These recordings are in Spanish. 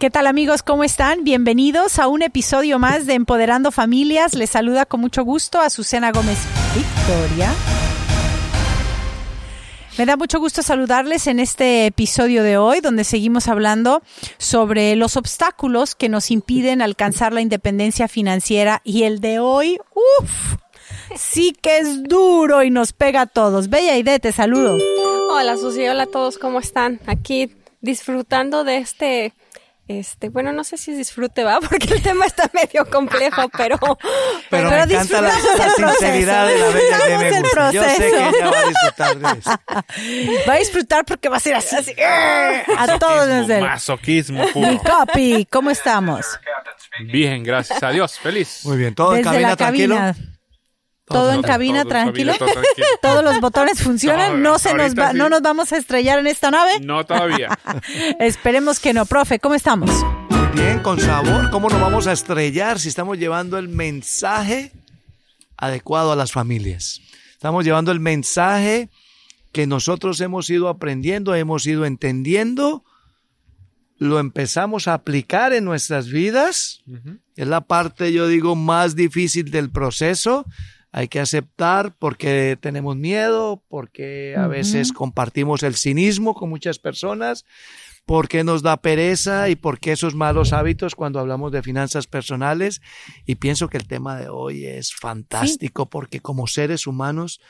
¿Qué tal amigos? ¿Cómo están? Bienvenidos a un episodio más de Empoderando Familias. Les saluda con mucho gusto a Susana Gómez Victoria. Me da mucho gusto saludarles en este episodio de hoy, donde seguimos hablando sobre los obstáculos que nos impiden alcanzar la independencia financiera y el de hoy, uff, sí que es duro y nos pega a todos. Bella Ide, te saludo. Hola Susi, hola a todos, ¿cómo están? Aquí disfrutando de este este, bueno, no sé si disfrute, va, porque el tema está medio complejo, pero. Pero, me encanta la, sinceridad de la bella que me gusta. Yo sé que ella va a disfrutar de eso. Va a disfrutar porque va a ser así, así a todos desde Masoquismo puro. Mi copy, ¿cómo estamos? Bien, gracias a Dios, feliz. Muy bien, todo en Desde cabina la tranquilo. Todo en cabina, Todo tranquilo. cabina, todo tranquilo. Todos los botones funcionan. No se nos va, sí. no nos vamos a estrellar en esta nave. No todavía. Esperemos que no, profe. ¿Cómo estamos? Muy bien, con sabor. ¿Cómo nos vamos a estrellar si estamos llevando el mensaje adecuado a las familias? Estamos llevando el mensaje que nosotros hemos ido aprendiendo, hemos ido entendiendo, lo empezamos a aplicar en nuestras vidas. Es la parte, yo digo, más difícil del proceso. Hay que aceptar porque tenemos miedo, porque a veces compartimos el cinismo con muchas personas, porque nos da pereza y porque esos malos hábitos cuando hablamos de finanzas personales. Y pienso que el tema de hoy es fantástico porque como seres humanos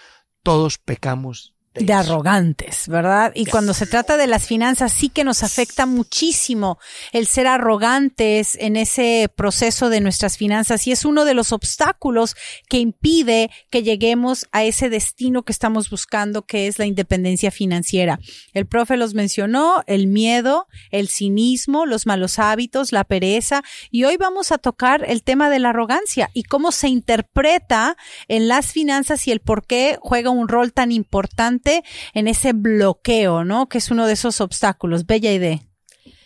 todos pecamos de, arrogantes, ¿verdad? Y cuando se trata de las finanzas sí que nos afecta muchísimo el ser arrogantes en ese proceso de nuestras finanzas y es uno de los obstáculos que impide que lleguemos a ese destino que estamos buscando, que es la independencia financiera. El profe los mencionó, el miedo, el cinismo, los malos hábitos, la pereza y hoy vamos a tocar el tema de la arrogancia y cómo se interpreta en las finanzas y el por qué juega un rol tan importante en ese bloqueo, ¿no? Que es uno de esos obstáculos. Bella idea.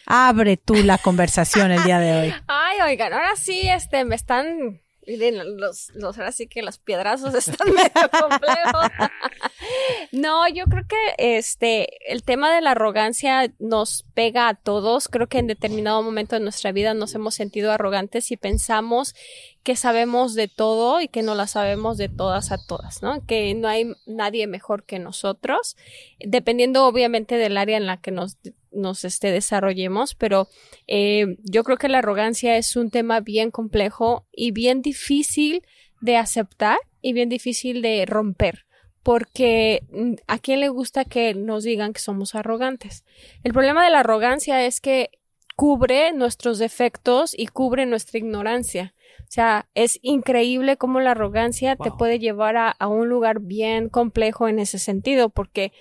Abre tú la conversación el día de hoy. Ay, oigan, ahora sí, este, me están. Miren, los, los, ahora sí que los piedrazos están medio complejos. no, yo creo que este, el tema de la arrogancia nos pega a todos. Creo que en determinado momento de nuestra vida nos hemos sentido arrogantes y pensamos que sabemos de todo y que no la sabemos de todas a todas, ¿no? Que no hay nadie mejor que nosotros, dependiendo obviamente del área en la que nos, nos este, desarrollemos, pero eh, yo creo que la arrogancia es un tema bien complejo y bien difícil de aceptar y bien difícil de romper. Porque mm, a quién le gusta que nos digan que somos arrogantes. El problema de la arrogancia es que cubre nuestros defectos y cubre nuestra ignorancia. O sea, es increíble cómo la arrogancia te puede llevar a, a un lugar bien complejo en ese sentido, porque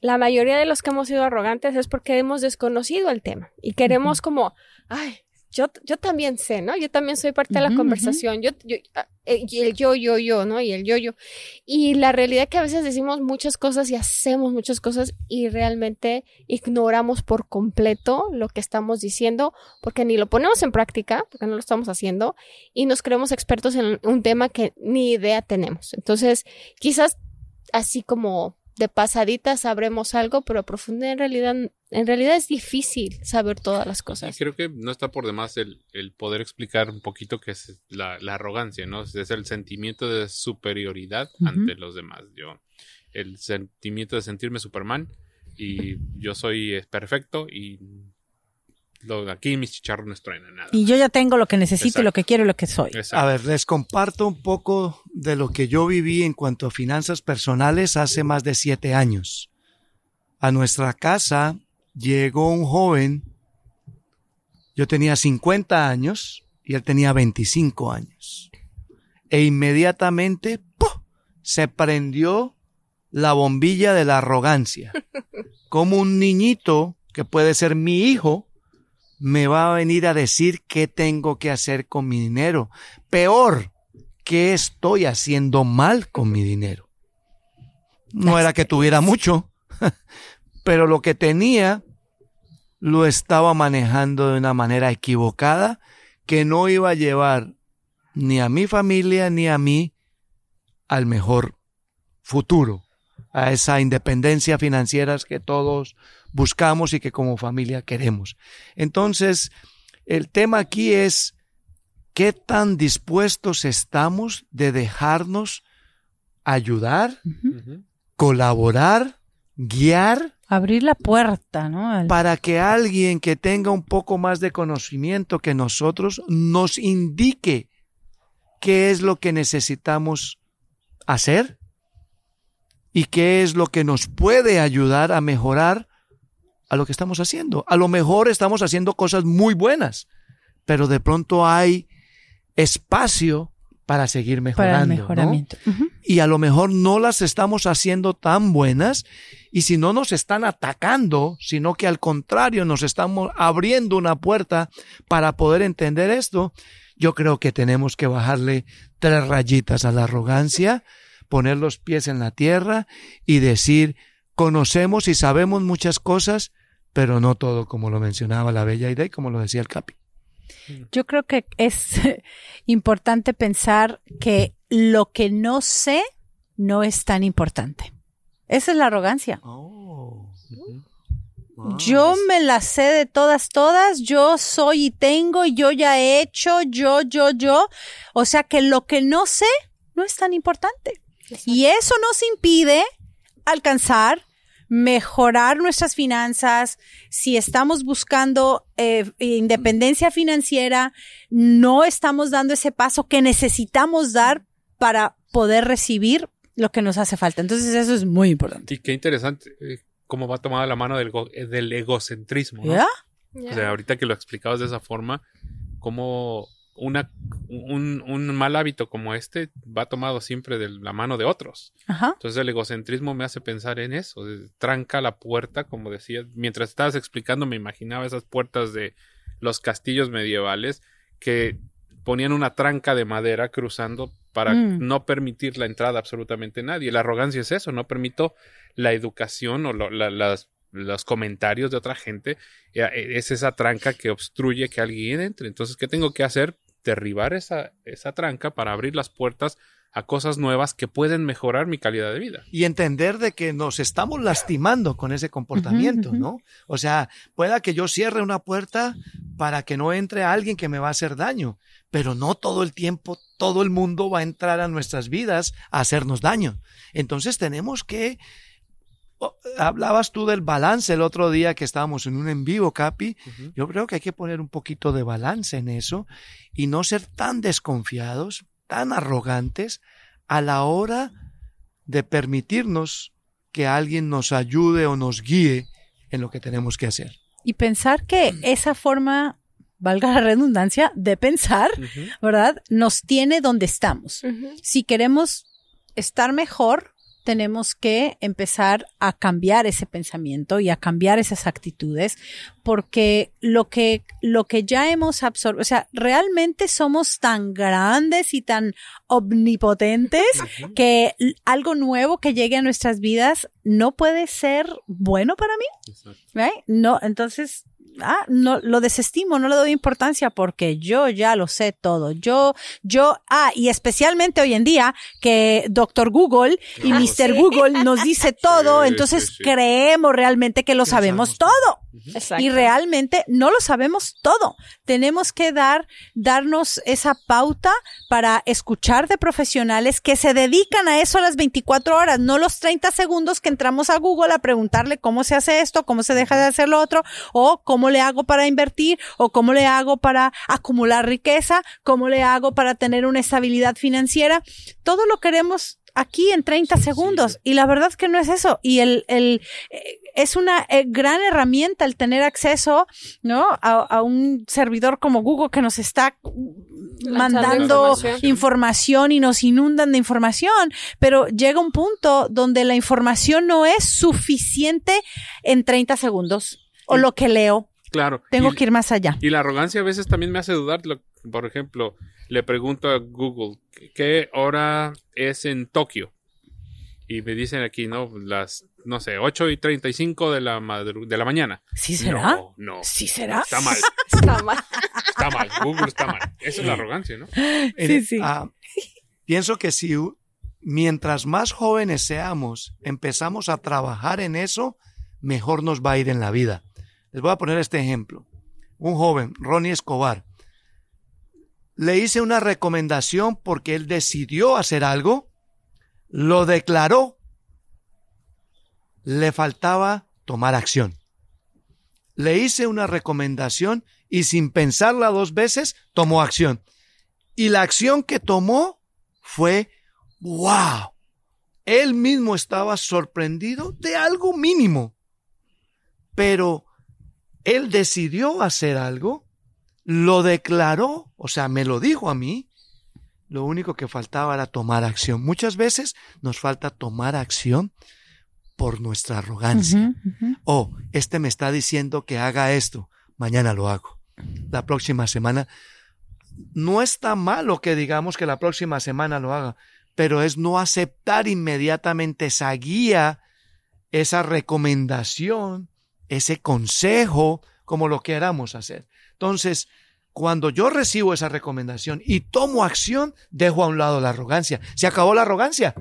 la mayoría de los que hemos sido arrogantes es porque hemos desconocido el tema y queremos como, ay, yo, yo también sé, ¿no? Yo también soy parte de la conversación, yo, yo, ah, eh, el yo, yo, yo, ¿no? Y el yo, yo. Y la realidad es que a veces decimos muchas cosas y hacemos muchas cosas y realmente ignoramos por completo lo que estamos diciendo porque ni lo ponemos en práctica, porque no lo estamos haciendo y nos creemos expertos en un tema que ni idea tenemos. Entonces, quizás así como de pasadita sabremos algo, pero a profundidad en realidad, en realidad es difícil saber todas las cosas. creo que no está por demás el, el poder explicar un poquito qué es la, la arrogancia, ¿no? Es el sentimiento de superioridad ante los demás. Yo, el sentimiento de sentirme Superman y yo soy eh, perfecto y lo, aquí mis chicharrones truenan nada. Y yo ya tengo lo que necesito y Exacto. lo que quiero y lo que soy. Exacto. A ver, les comparto un poco de lo que yo viví en cuanto a finanzas personales hace más de siete años. A nuestra casa llegó un joven, yo tenía 50 años y él tenía 25 años. E inmediatamente se prendió la bombilla de la arrogancia. Como un niñito que puede ser mi hijo, me va a venir a decir qué tengo que hacer con mi dinero. Peor, qué estoy haciendo mal con mi dinero. No era que tuviera mucho, pero lo que tenía lo estaba manejando de una manera equivocada que no iba a llevar ni a mi familia ni a mí al mejor futuro. a esa independencia financiera que todos buscamos y que como familia queremos. Entonces, el tema aquí es qué tan dispuestos estamos de dejarnos ayudar, colaborar, guiar Abrir la puerta, ¿no? Al- para que alguien que tenga un poco más de conocimiento que nosotros nos indique qué es lo que necesitamos hacer y qué es lo que nos puede ayudar a mejorar a lo que estamos haciendo. A lo mejor estamos haciendo cosas muy buenas, pero de pronto hay espacio para seguir mejorando. para el ¿no? y a lo mejor no las estamos haciendo tan buenas y si no nos están atacando, sino que al contrario nos estamos abriendo una puerta para poder entender esto, yo creo que tenemos que bajarle tres rayitas a la arrogancia, poner los pies en la tierra y decir, conocemos y sabemos muchas cosas, pero no todo como lo mencionaba la bella idea y como lo decía el Capi. Yo creo que es importante pensar que lo que no sé no es tan importante. Esa es la arrogancia. Oh. Yo me la sé de todas, todas, yo soy y tengo, yo ya he hecho, yo, yo, yo. O sea que lo que no sé no es tan importante. Y eso nos impide alcanzar, mejorar nuestras finanzas. Si estamos buscando eh, independencia financiera, no estamos dando ese paso que necesitamos dar para poder recibir lo que nos hace falta. Entonces eso es muy importante. Y qué interesante eh, cómo va tomada la mano del, eh, del egocentrismo. ¿no? O sea, ahorita que lo explicabas de esa forma, cómo una, un, un mal hábito como este va tomado siempre de la mano de otros. Ajá. Entonces el egocentrismo me hace pensar en eso, tranca la puerta, como decías, mientras estabas explicando me imaginaba esas puertas de los castillos medievales que ponían una tranca de madera cruzando para Mm. no permitir la entrada a absolutamente nadie. La arrogancia es eso, no permito la educación o lo- la- las, los comentarios de otra gente, eh, es esa tranca que obstruye que alguien entre. Entonces, ¿qué tengo que hacer? Derribar esa, esa tranca para abrir las puertas a cosas nuevas que pueden mejorar mi calidad de vida. y entender de que nos estamos lastimando con ese comportamiento. ¿no? O sea, pueda que yo cierre una puerta para que no entre alguien que me va a hacer daño, pero no todo el tiempo, todo el mundo va a entrar a nuestras vidas a hacernos daño. Entonces tenemos que Hablabas tú del balance el otro día que estábamos en un en vivo, Capi. Yo creo que hay que poner un poquito de balance en eso y no ser tan desconfiados, tan arrogantes a la hora de permitirnos que alguien nos ayude o nos guíe en lo que tenemos que hacer. Y pensar que esa forma, valga la redundancia, de pensar. ¿verdad? Nos tiene donde estamos. Si queremos estar mejor, tenemos que empezar a cambiar ese pensamiento y a cambiar esas actitudes, porque lo que, lo que ya hemos absorbido, o sea, realmente somos tan grandes y tan omnipotentes que algo nuevo que llegue a nuestras vidas no puede ser bueno para mí. ¿Right? No, entonces, ah, no, lo desestimo, no le doy importancia porque yo ya lo sé todo. Yo, yo, ah, y especialmente hoy en día que Doctor Google y Ah, Mr. sí. Google nos dice todo, Sí, entonces sí, creemos realmente que lo sabemos todo. Exacto. Y realmente no lo sabemos todo. Tenemos que dar, darnos esa pauta para escuchar de profesionales que se dedican a eso las 24 horas, no los 30 segundos que entramos a Google a preguntarle cómo se hace esto, cómo se deja de hacer lo otro, o cómo le hago para invertir, o cómo le hago para acumular riqueza, cómo le hago para tener una estabilidad financiera. Todo lo queremos aquí en 30 Sí, segundos. sí. Y la verdad que no es eso. Y el, el, eh, es una eh, gran herramienta el tener acceso, ¿no? A, a un servidor como Google que nos está Lanzando mandando información. información y nos inundan de información, pero llega un punto donde la información no es suficiente en 30 segundos o lo que leo. Claro. Tengo Y- que ir más allá. Y la arrogancia a veces también me hace dudar. lo- por ejemplo, le pregunto a Google, ¿qué hora es en Tokio? Y me dicen aquí, ¿no? Las, no sé, 8 y 35 de la, madru- de la mañana. ¿Sí será? No, no. ¿Sí será? Está mal, Está mal. está mal. Google está mal. Esa es la arrogancia, ¿no? Sí, sí. ah, pienso que si mientras más jóvenes seamos, empezamos a trabajar en eso, mejor nos va a ir en la vida. Les voy a poner este ejemplo. Un joven, Ronnie Escobar, le hice una recomendación porque él decidió hacer algo, lo declaró, le faltaba tomar acción. Le hice una recomendación y sin pensarla dos veces, tomó acción. Y la acción que tomó fue, wow, él mismo estaba sorprendido de algo mínimo. Pero él decidió hacer algo, lo declaró, o sea, me lo dijo a mí. Lo único que faltaba era tomar acción. Muchas veces nos falta tomar acción por nuestra arrogancia. Oh, este me está diciendo que haga esto, mañana lo hago. La próxima semana. No está malo que digamos que la próxima semana lo haga, pero es no aceptar inmediatamente esa guía, esa recomendación, ese consejo, como lo queramos hacer. Entonces, cuando yo recibo esa recomendación y tomo acción, dejo a un lado la arrogancia. Se acabó la arrogancia.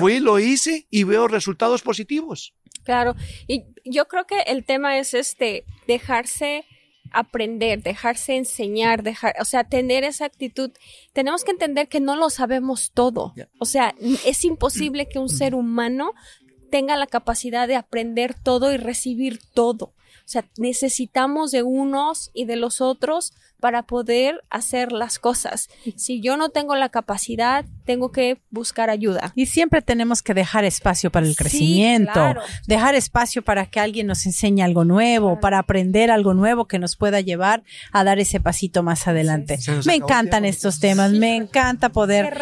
Fui, lo hice y veo resultados positivos. Claro, y yo creo que el tema es este, dejarse aprender, dejarse enseñar, dejar, o sea, tener esa actitud. Tenemos que entender que no lo sabemos todo. O sea, es imposible que un ser humano tenga la capacidad de aprender todo y recibir todo. O sea, necesitamos de unos y de los otros para poder hacer las cosas. Si yo no tengo la capacidad, tengo que buscar ayuda. Y siempre tenemos que dejar espacio para el crecimiento, dejar espacio para que alguien nos enseñe algo nuevo, para aprender algo nuevo que nos pueda llevar a dar ese pasito más adelante. Me encantan estos temas, me encanta poder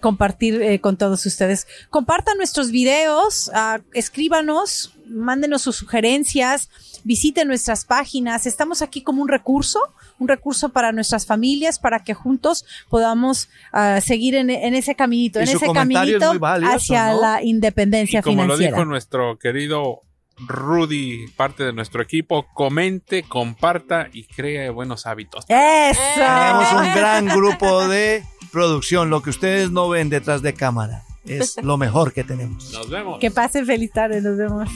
compartir eh, con todos ustedes. Compartan nuestros videos, uh, escríbanos, mándenos sus sugerencias, visiten nuestras páginas. Estamos aquí como un recurso, un recurso para nuestras familias, para que juntos podamos uh, seguir en, en, ese caminito, en ese caminito hacia la independencia y como financiera. lo dijo nuestro querido Rudy, parte de nuestro equipo, comente, comparta y cree buenos hábitos. ¡Eso! Tenemos un gran grupo de producción, lo que ustedes no ven detrás de cámara. Es lo mejor que tenemos. Nos vemos. Que pasen feliz tarde, nos vemos.